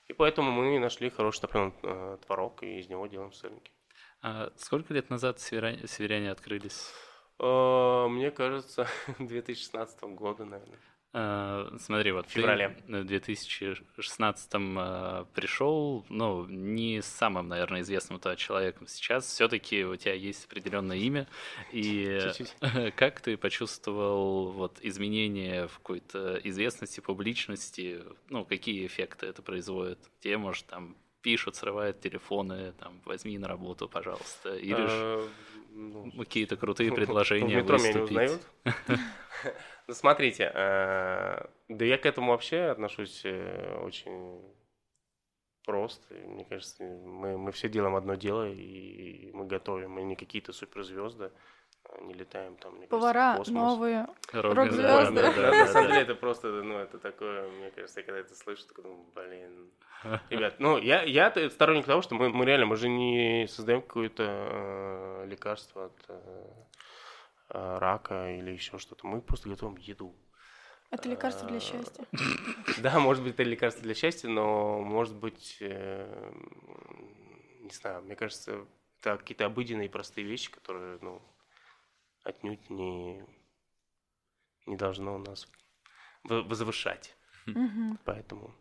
И поэтому мы нашли хороший топленый э, творог, и из него делаем сырники. А сколько лет назад северяне, северяне открылись? Э, Мне кажется, 2016 года, наверное. А, смотри, вот В феврале. ты в 2016 а, пришел, ну, не самым, наверное, известным тогда человеком. Сейчас все-таки у тебя есть определенное имя. И Чуть-чуть. *laughs* как ты почувствовал вот изменения в какой-то известности, публичности? Ну, какие эффекты это производит? Тебе, может, там пишут, срывают телефоны, там, возьми на работу, пожалуйста. Или ж Э, ну, какие-то крутые *laughs* предложения метро меня не выступить. узнают. *laughs* Ну, смотрите, э, да я к этому вообще отношусь э, очень просто. Мне кажется, мы, мы все делаем одно дело, и мы готовим. Мы не какие-то суперзвезды, а не летаем там, мне кажется, в Повара космос. новые. Рок- Рок-звезды. да, да, Да, на самом деле это просто, ну, это такое, мне кажется, я когда это слышу, такой думаю, блин. Ребят, ну, я, я сторонник того, что мы, мы реально, мы же не создаем какое-то э, лекарство от э, э, рака или еще что-то. Мы просто готовим еду. Это лекарство для А, счастья. *laughs* Да, может быть, это лекарство для счастья, но может быть, э, не знаю, мне кажется, это какие-то обыденные простые вещи, которые, ну, отнюдь не, не должно нас вы- возвышать. Поэтому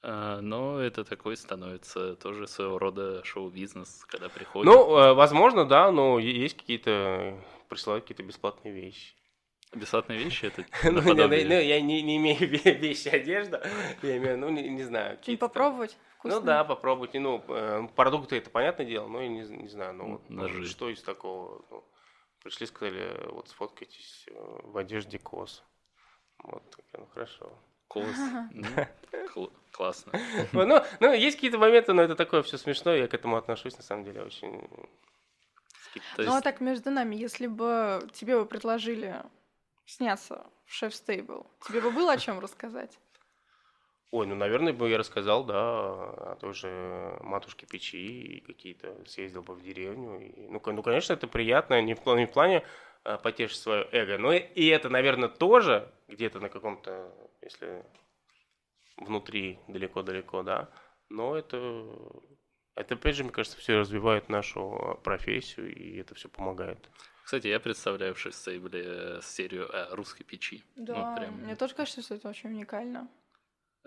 А, Но это такой становится тоже своего рода шоу-бизнес, когда приходит. Ну, э, возможно, да, но есть какие-то, присылают какие-то бесплатные вещи. Бесплатные вещи это *laughs* Ну, не- наподобие. ну, я не, не имею ве- *laughs* вещи, одежда, я имею, ну, не, знаю. Там- попробовать? Ну да, попробуйте. Ну, э, продукты это понятное дело, но я не, не знаю, ну, ну, что из такого? Ну, пришли, сказали, вот сфоткайтесь э, в одежде кос. Вот, ну хорошо. Кос. *laughs* Ну, кл- Классно. Ну, ну, ну, есть какие-то моменты, но это такое все смешное, я к этому отношусь, на самом деле, очень... То Ну а есть так между нами, если бы тебе бы предложили сняться в шеф стейбл, тебе бы было о чем рассказать? Ой, ну, наверное, бы я рассказал, да, о той же матушке печи, и какие-то съездил бы в деревню. И, ну, ну, конечно, это приятно, не в плане, не в плане а, потешить свое эго, но и, и это, наверное, тоже где-то на каком-то, если внутри, далеко-далеко, да, но это, это, опять же, мне кажется, все развивает нашу профессию, и это все помогает. Кстати, я представляю в шестейбле э, серию о русской печи. Да, Ну, прям- мне тоже кажется, что это очень уникально.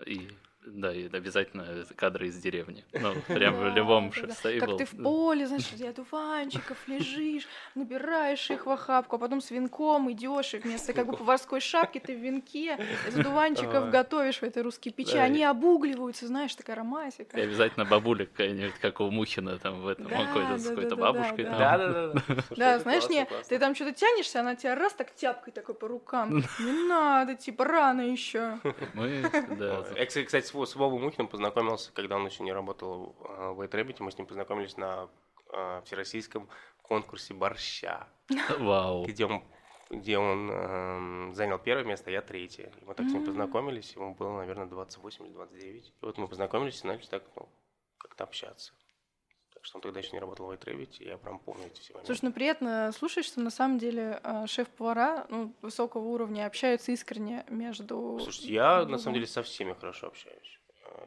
И да, и обязательно кадры из деревни. Ну, *laughs* прям в любом шефстейбл. Как ты в поле, знаешь, среди одуванчиков лежишь, набираешь их в охапку, а потом с венком идешь, и вместо как бы поварской шапки ты в венке из одуванчиков готовишь в этой русской печи. Они обугливаются, знаешь, такая ароматика. И обязательно бабуля какая-нибудь, как у Мухина там в этом, какой-то, с да, какой-то да, да, бабушкой. Да-да-да. Да, *laughs* знаешь, не, ты там что-то тянешься, она тебя раз так тяпкой такой по рукам. *laughs* Не надо, типа, рано еще. Мы, да, кстати, кстати, с с Вовой Мухиным познакомился, когда он еще не работал в White мы с ним познакомились на а, всероссийском конкурсе борща, вау. где он, где он эм, занял первое место, а я третье. И мы так с ним познакомились, ему было, наверное, 28 или 29. И вот мы познакомились и начали так, ну, как-то общаться. Так что он тогда еще не работал в White и я прям помню эти все моменты. Слушай, ну приятно слушать, что на самом деле э, шеф-повара ну, высокого уровня общаются искренне между... Слушайте, я на самом деле со всеми хорошо общаюсь.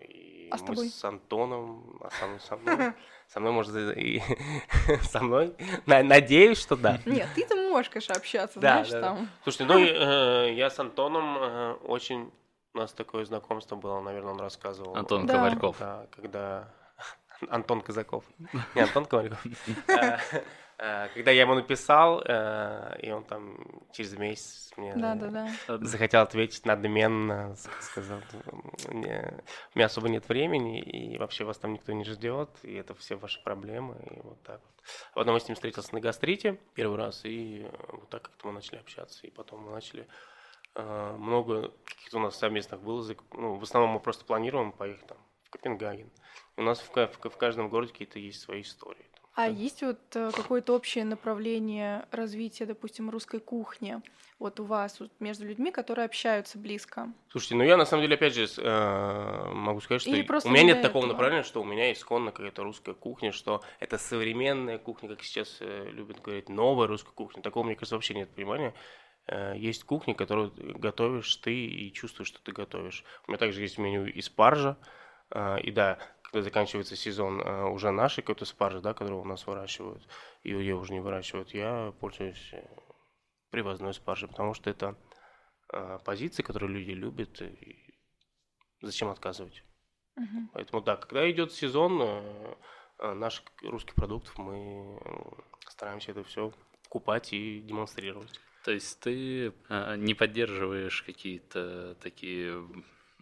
И А с мы тобой? с Антоном, а со, со мной, *laughs* со мной, может, и *laughs* со мной. На- Надеюсь, что да. Нет, ты-то можешь, конечно, общаться, Да, знаешь, да, да. там. Слушайте, ну, э, я с Антоном э, очень... У нас такое знакомство было, наверное, он рассказывал. Антон Да. Ковальков. Да, когда... Антон Казаков. Не Антон Ковальков. *laughs* Э, э, Когда я ему написал, э, и он там через месяц мне Да-да-да. захотел ответить надменно, сказал, «Не, у меня особо нет времени, и вообще вас там никто не ждет, и это все ваши проблемы, и вот так вот. Потом я с ним встретился на гастрите первый раз, и вот так как-то мы начали общаться, и потом мы начали много каких-то у нас совместных вылазок, ну, в основном мы просто планируем поехать там Копенгаген. У нас в, в в каждом городе какие-то есть свои истории. А есть вот э, какое-то общее направление развития, допустим, русской кухни вот у вас вот, между людьми, которые общаются близко? Слушайте, ну я на самом деле, опять же, э, могу сказать, что Или просто у меня не нет до такого этого? направления, что у меня исконно какая-то русская кухня, что это современная кухня, как сейчас э, любят говорить, новая русская кухня. Такого, мне кажется, вообще нет понимания. Есть кухня, которую готовишь ты и чувствуешь, что ты готовишь. У меня также есть меню из спаржа. Э, и да, когда заканчивается сезон э, уже нашей какой-то спаржи, да, которую у нас выращивают, и ее уже не выращивают, я пользуюсь э, привозной спаржей, потому что это э, позиции, которые люди любят, и зачем отказывать. Мгм. Поэтому да, когда идет сезон э, наших русских продуктов, мы э, стараемся это все покупать и демонстрировать. То есть ты а, не поддерживаешь какие-то такие...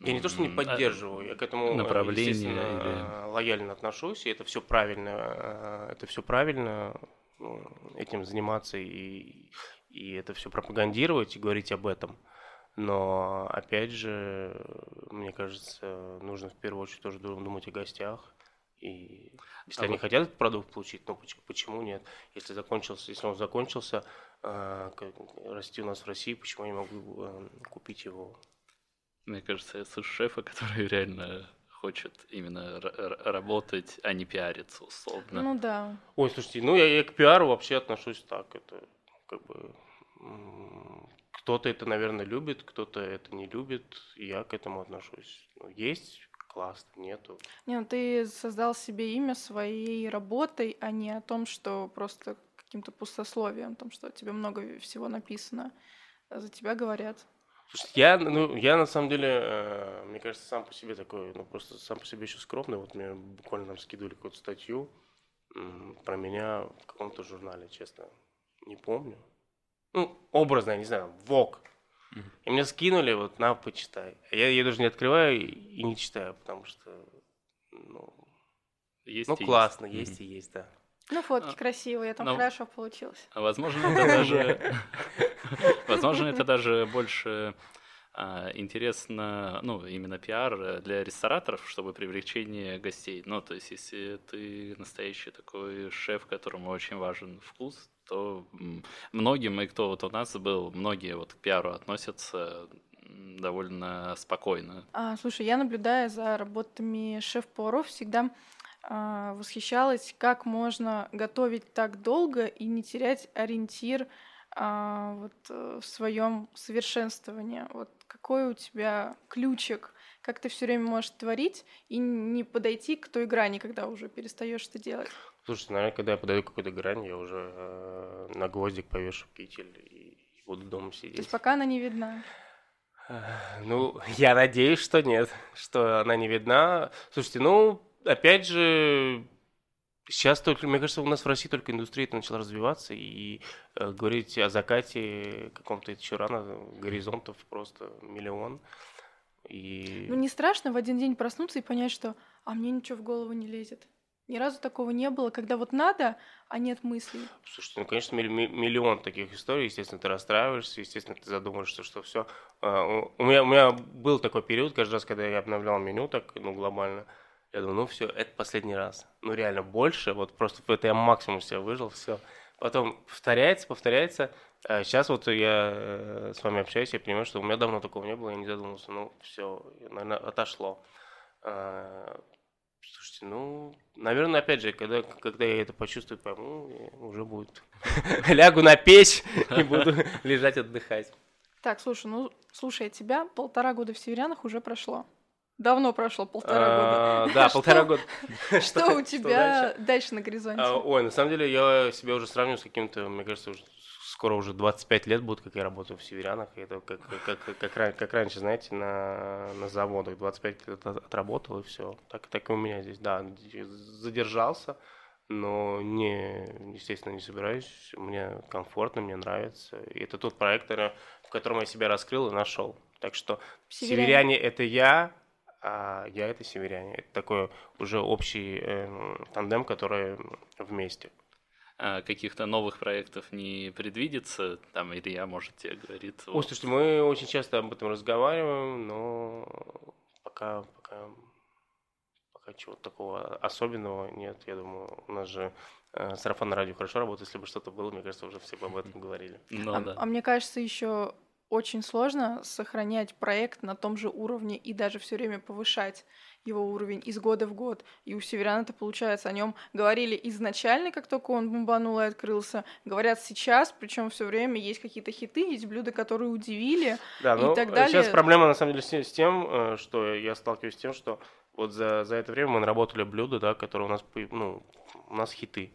Я не то, что не поддерживаю, я к этому э, направления естественно, или- э, лояльно отношусь, и это все правильно, э, это все правильно ну, этим заниматься и, и это все пропагандировать и говорить об этом. Но опять же, мне кажется, нужно в первую очередь тоже ду- думать о гостях. И если А они вот- хотят этот продукт получить, ну поч- почему нет? Если закончился, если он закончился, э, расти у нас в России, почему я не могу э, купить его Мне кажется, я слышу шефа, *laughs* который реально хочет именно работать, а не пиариться, условно. Ну да. Ой, слушайте, ну я, я к пиару вообще отношусь так. Это как бы кто-то это, наверное, любит, кто-то это не любит. И я к этому отношусь. Ну, есть классно, нету. Не, ну ты создал себе имя своей работой, а не о том, что просто каким-то пустословием, о том, что тебе много всего написано. а За тебя говорят. Слушайте, я, ну, я на самом деле, э, мне кажется, сам по себе такой, ну просто сам по себе еще скромный. Вот мне буквально там скидывали какую-то статью м, про меня в каком-то журнале, честно, не помню. Ну, образно, я не знаю, ВОК. И мне скинули, вот, на, почитай. А я ее даже не открываю и, и не читаю, потому что, ну, Есть ну есть. классно, Мгм. есть и есть, да. Ну, фотки А, красивые, там ну, хорошо получилось. А Возможно, это *laughs* даже... *laughs* Возможно, это даже больше а, интересно, ну, именно пиар для рестораторов, чтобы привлечение гостей. Ну, то есть, если ты настоящий такой шеф, которому очень важен вкус, то многим, и кто вот у нас был, многие вот к пиару относятся довольно спокойно. А, слушай, я наблюдая за работами шеф-поваров, всегда восхищалась, как можно готовить так долго и не терять ориентир а, вот, э, в своем совершенствовании. Вот какой у тебя ключик, как ты все время можешь творить и не подойти к той грани, когда уже перестаешь это делать. Слушайте, наверное, когда я подаю какую-то грань, я уже э, на гвоздик повешу китель и, и буду дома То сидеть. есть пока она не видна. Ну, я надеюсь, что нет, что она не видна. Слушайте, ну, опять же, сейчас только, мне кажется, у нас в России только индустрия это начала развиваться, и э, говорить о закате каком-то еще рано, горизонтов просто миллион. И... Ну не страшно в один день проснуться и понять, что а мне ничего в голову не лезет. Ни разу такого не было, когда вот надо, а нет мыслей. Слушайте, ну, конечно, милли- ми- миллион таких историй. Естественно, ты расстраиваешься, естественно, ты задумаешься, что все. У меня, у меня был такой период, каждый раз, когда я обновлял меню, так, ну, глобально, я думаю, ну, все, это последний раз. Ну, реально, больше, вот просто это я максимум себя выжил, все. Потом повторяется, повторяется. сейчас вот я э, с вами общаюсь, я понимаю, что у меня давно такого не было, я не задумывался, ну, все, наверное, отошло. А, Слушайте, ну, наверное, опять же, когда, когда я это почувствую, пойму, уже будет. *laughs* Лягу на печь и буду лежать отдыхать. Так, слушай, ну слушай, тебя полтора года в северянах уже прошло. Давно прошло, полтора года. А, Да, *laughs* полтора года. *laughs* Что у тебя дальше на горизонте? А, Ой, на самом деле я себя уже сравниваю с каким-то, мне кажется, уже скоро уже 25 лет будет, как я работаю в Северянах. Это как, как, как, как, ран- как раньше, знаете, на, на заводах 25 лет от- отработал и все. Так, так и у меня здесь, да, задержался, но не, естественно, не собираюсь. Мне комфортно, мне нравится. И это тот проект, в котором я себя раскрыл и нашел. Так что. Северяне это я, а я это северяне. Это такой уже общий эм, тандем, который вместе. А каких-то новых проектов не предвидится? Там Илья, может, тебе говорит. Ой, вот, слушайте, мы очень часто об этом разговариваем, но пока, пока, пока чего-то такого особенного нет. Я думаю, у нас же э, сарафанное радио хорошо работает. Если бы что-то было, мне кажется, уже все бы об этом говорили. Ну а, да. а мне кажется, еще очень сложно сохранять проект на том же уровне и даже все время повышать его уровень из года в год. И у Северян это получается. О нем говорили изначально, как только он бомбанул и открылся. Говорят сейчас, причем все время есть какие-то хиты, есть блюда, которые удивили. Да, И ну, так сейчас далее. проблема на самом деле с, тем, э, что я сталкиваюсь с тем, что вот за, за это время мы наработали блюда, да, которые у нас, ну, у нас хиты.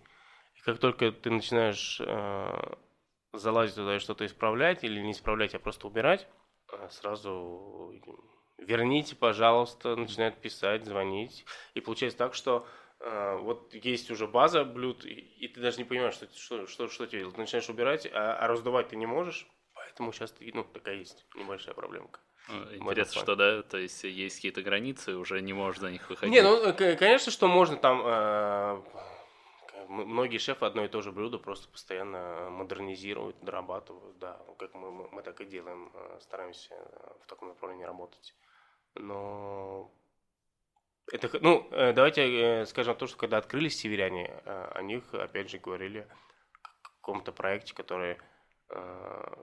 И как только ты начинаешь э, залазить туда и что-то исправлять, или не исправлять, а просто убирать, э, сразу верните, пожалуйста, начинают писать, звонить. И получается так, что э, вот есть уже база блюд, и, и ты даже не понимаешь, что, что, что, что тебе делать. Ты начинаешь убирать, а, а раздувать ты не можешь. Поэтому сейчас ну, такая есть небольшая проблемка. Этом Интересно, что, да, то есть есть какие-то границы, уже не можешь за них выходить. Не, ну, конечно, что можно там... э, Многие шефы одно и то же блюдо просто постоянно модернизируют, дорабатывают, да, как мы, мы, так и делаем, э, стараемся э, в таком направлении работать. Но это, ну, э, давайте э, скажем то, что когда открылись северяне, э, о них, опять же, говорили о каком-то проекте, который э,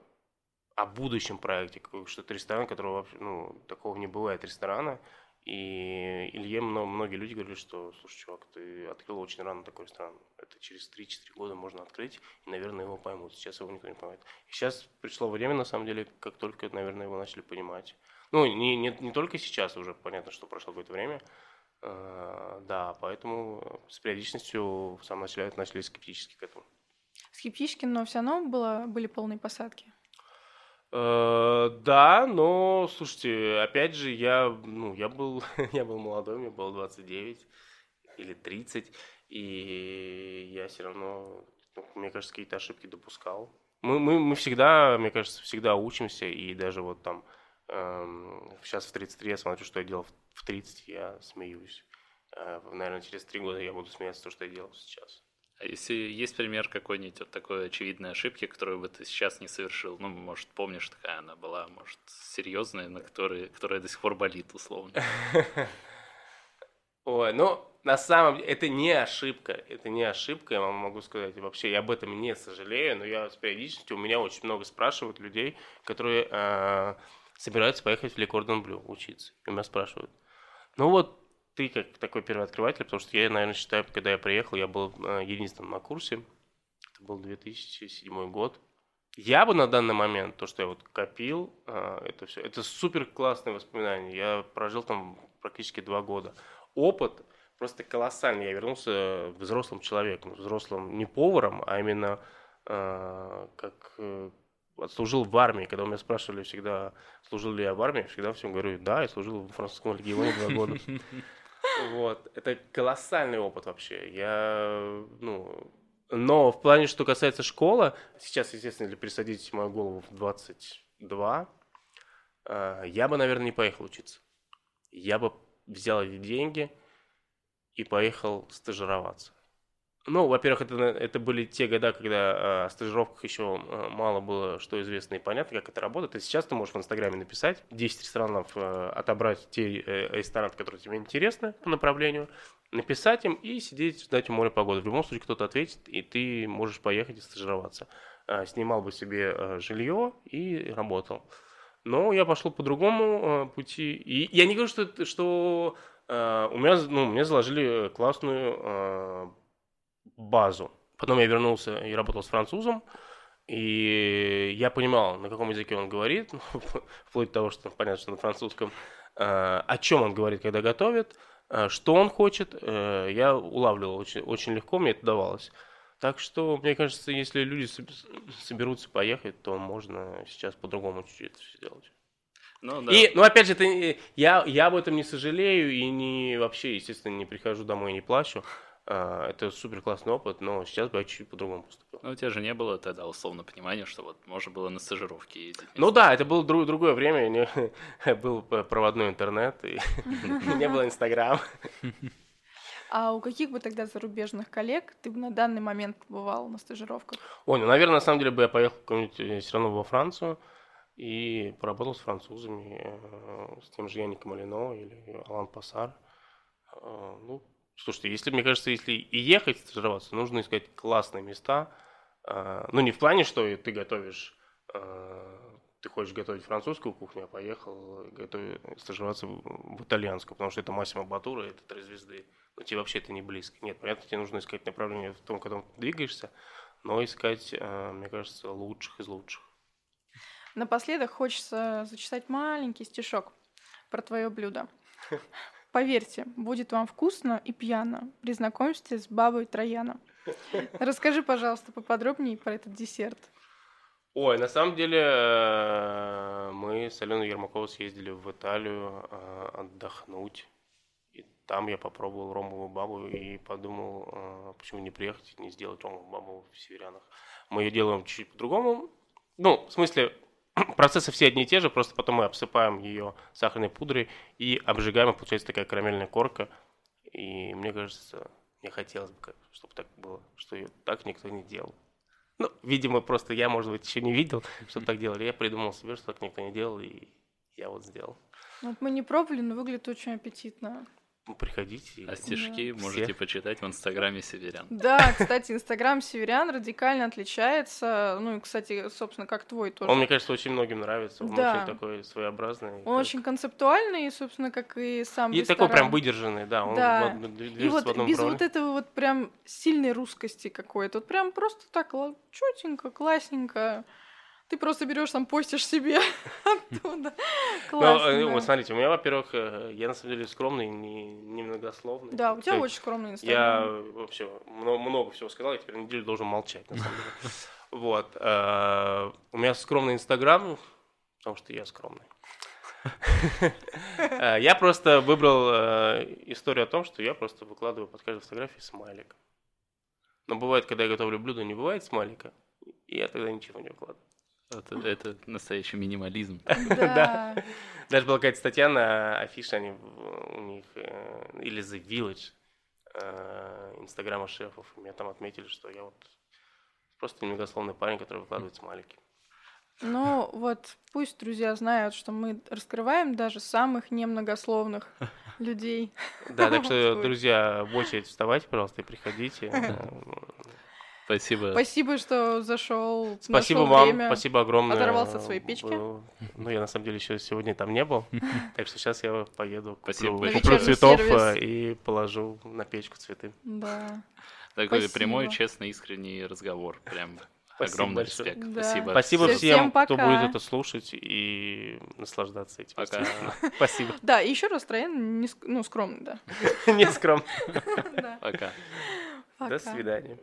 о будущем проекте, что это ресторан, которого вообще, ну, такого не бывает ресторана. И Илье мно- многие люди говорили, что, слушай, чувак, ты открыл очень рано такой ресторан. Это через 3-4 года можно открыть, и, наверное, его поймут. Сейчас его никто не понимает. И сейчас пришло время, на самом деле, как только, наверное, его начали понимать. Ну, не, не, не только сейчас, уже понятно, что прошло какое-то время. Э, Да, поэтому с периодичностью в самом начале начали скептически к этому. Скептически, но все равно было, были полные посадки. Э, Да, но, слушайте, опять же, я, ну, я был, *laughs* я был молодой, мне было 29 или 30, и я все равно, ну, мне кажется, какие-то ошибки допускал. Мы, мы, мы всегда, мне кажется, всегда учимся, и даже вот там, эм, сейчас в 33 я смотрю, что я делал в- в 30, я смеюсь. Э, наверное, через три года я буду смеяться то, что я делал сейчас. А если есть пример какой-нибудь вот такой очевидной ошибки, которую бы ты сейчас не совершил, ну, может, помнишь, такая она была, может, серьезная, на которой, которая до сих пор болит, условно. *laughs* Ой, ну, на самом деле, это не ошибка, это не ошибка, я вам могу сказать, вообще, я об этом не сожалею, но я с периодичностью, у меня очень много спрашивают людей, которые э, собираются поехать в Лекордон Блю учиться, и меня спрашивают, ну вот, ты как такой первооткрыватель, потому что я, наверное, считаю, когда я приехал, я был э, единственным на курсе, это был 2007 год, я бы на данный момент, то, что я вот копил, э, это все, это супер классные воспоминания. Я прожил там практически два года. Опыт просто колоссальный. Я вернулся взрослым человеком, взрослым не поваром, а именно э, как отслужил в армии. Когда у меня спрашивали всегда, служил ли я в армии, всегда всем говорю, да, я служил в французском легионе два года. *laughs* Вот. Это колоссальный опыт вообще. Я, ну... Но в плане, что касается школы, сейчас, естественно, если присадить мою голову в 22, э, я бы, наверное, не поехал учиться. Я бы взял эти деньги и поехал стажироваться. Ну, во-первых, это, это были те года, когда о стажировках еще э, мало было что известно и понятно, как это работает. И сейчас ты можешь в Инстаграме написать 10 ресторанов, э, отобрать те э, рестораны, которые тебе интересны по направлению, написать им и сидеть, ждать у моря погоды. В любом случае кто-то ответит, и ты можешь поехать и стажироваться. Снимал бы себе жилье и работал. Но я пошел по другому пути. И я не говорю, что, что у меня, ну, мне заложили классную э, базу. Потом я вернулся и работал с французом. И я понимал, на каком языке он говорит, *laughs* вплоть до того, что понятно, что на французском. э, о чем он говорит, когда готовит, э, что он хочет, э, я улавливал очень, очень легко, мне это давалось. Так что, мне кажется, если люди соб- соберутся поехать, то можно сейчас по-другому чуть-чуть это все сделать. Ну, да. И, ну, опять же, это, я, я об этом не сожалею и не вообще, естественно, не прихожу домой и не плачу. А, Это супер классный опыт, но сейчас бы я чуть-чуть по-другому поступил. Ну, у тебя же не было тогда условно понимания, что вот можно было на стажировки ездить. Ну да, это было друг- другое время, не- *laughs* был проводной интернет, и *laughs* не было Инстаграм. А у каких бы тогда зарубежных коллег ты бы на данный момент побывал на стажировках? Ой, ну, наверное, на самом деле бы я поехал какую-нибудь все равно во Францию и поработал с французами, э, с тем же Яником Малино или Алан Пассар. Э, Ну, слушайте, если, мне кажется, если и ехать стажироваться, нужно искать классные места. Э, Ну, не в плане, что ты готовишь, э, ты хочешь готовить французскую кухню, а поехал готовить, стажироваться в итальянскую, потому что это Массимо Батура, это три звезды. Но тебе вообще это не близко. Нет, понятно, тебе нужно искать направление в том, котором ты двигаешься, но искать, э, мне кажется, лучших из лучших. Напоследок хочется зачитать маленький стишок про твое блюдо. *laughs* Поверьте, будет вам вкусно и пьяно при знакомстве с бабой Трояна. Расскажи, пожалуйста, поподробнее про этот десерт. Ой, на самом деле э, мы с Аленой Ермаковой съездили в Италию э, отдохнуть. И там я попробовал ромовую бабу и подумал, э, почему не приехать не сделать ромовую бабу в северянах. Мы ее делаем чуть-чуть по-другому. Ну, в смысле, *clears throat* процессы все одни и те же, просто потом мы обсыпаем ее сахарной пудрой и обжигаем, и получается такая карамельная корка. И мне кажется, мне хотелось бы, чтобы так было, что ее так никто не делал. Ну, видимо, просто я, может быть, еще не видел, что так делали. Я придумал себе, что так никто не делал, и я вот сделал. Вот мы не пробовали, но выглядит очень аппетитно. Приходите. и- А стишки Да. можете Всех. почитать в инстаграме Северян. Да, кстати, Инстаграм Северян радикально отличается. Ну и, кстати, собственно, как твой тоже. Он, мне кажется, очень многим нравится. Он Да. очень такой своеобразный. Он как- очень концептуальный, собственно, как и сам И ресторан. такой прям выдержанный, да. Он Да. И движется вот в одном без вот этого вот прям сильной русскости какой-то. Вот прям просто так чётенько, классненько. Ты просто берешь там, постишь себе *laughs* оттуда. Ну, Классно. э, да. вот смотрите, у меня, во-первых, э, я на самом деле скромный, не, немногословный. Да, у тебя очень скромный Я инстаграм. вообще много, много всего сказал, я теперь неделю должен молчать, на самом деле. *laughs* Вот. э, У меня скромный Инстаграм, потому что я скромный. *laughs* Я просто выбрал историю о том, что я просто выкладываю под каждой фотографией смайлик. Но бывает, когда я готовлю блюдо, не бывает смайлика, и я тогда ничего не выкладываю. Это, это настоящий минимализм. *laughs* Да. Даже была какая-то статья на афише, они у них, э, или The Village, э, инстаграма шефов, и меня там отметили, что я вот просто немногословный парень, который выкладывает смайлики. Ну вот пусть друзья знают, что мы раскрываем даже самых немногословных *laughs* людей. Да, так что, *laughs* друзья, в очередь вставайте, пожалуйста, и приходите. Спасибо. Спасибо, что зашел. Спасибо вам, спасибо огромное. оторвался от своей печки. Э, Ну, я на самом деле еще сегодня там не был, *laughs* так что сейчас я поеду, Спасибо куплю, куплю цветов сервис. э, и положу на печку цветы. Да. Такой Спасибо. прямой, честный, искренний разговор. Прям Спасибо огромный большое. респект. Да. Спасибо. Спасибо Всем всем, кто пока. будет это слушать и наслаждаться этим. Пока. *laughs* Спасибо. Да, и еще раз Троян не ск- ну, скромный, да. *laughs* Не скромно. Да. Пока. До свидания.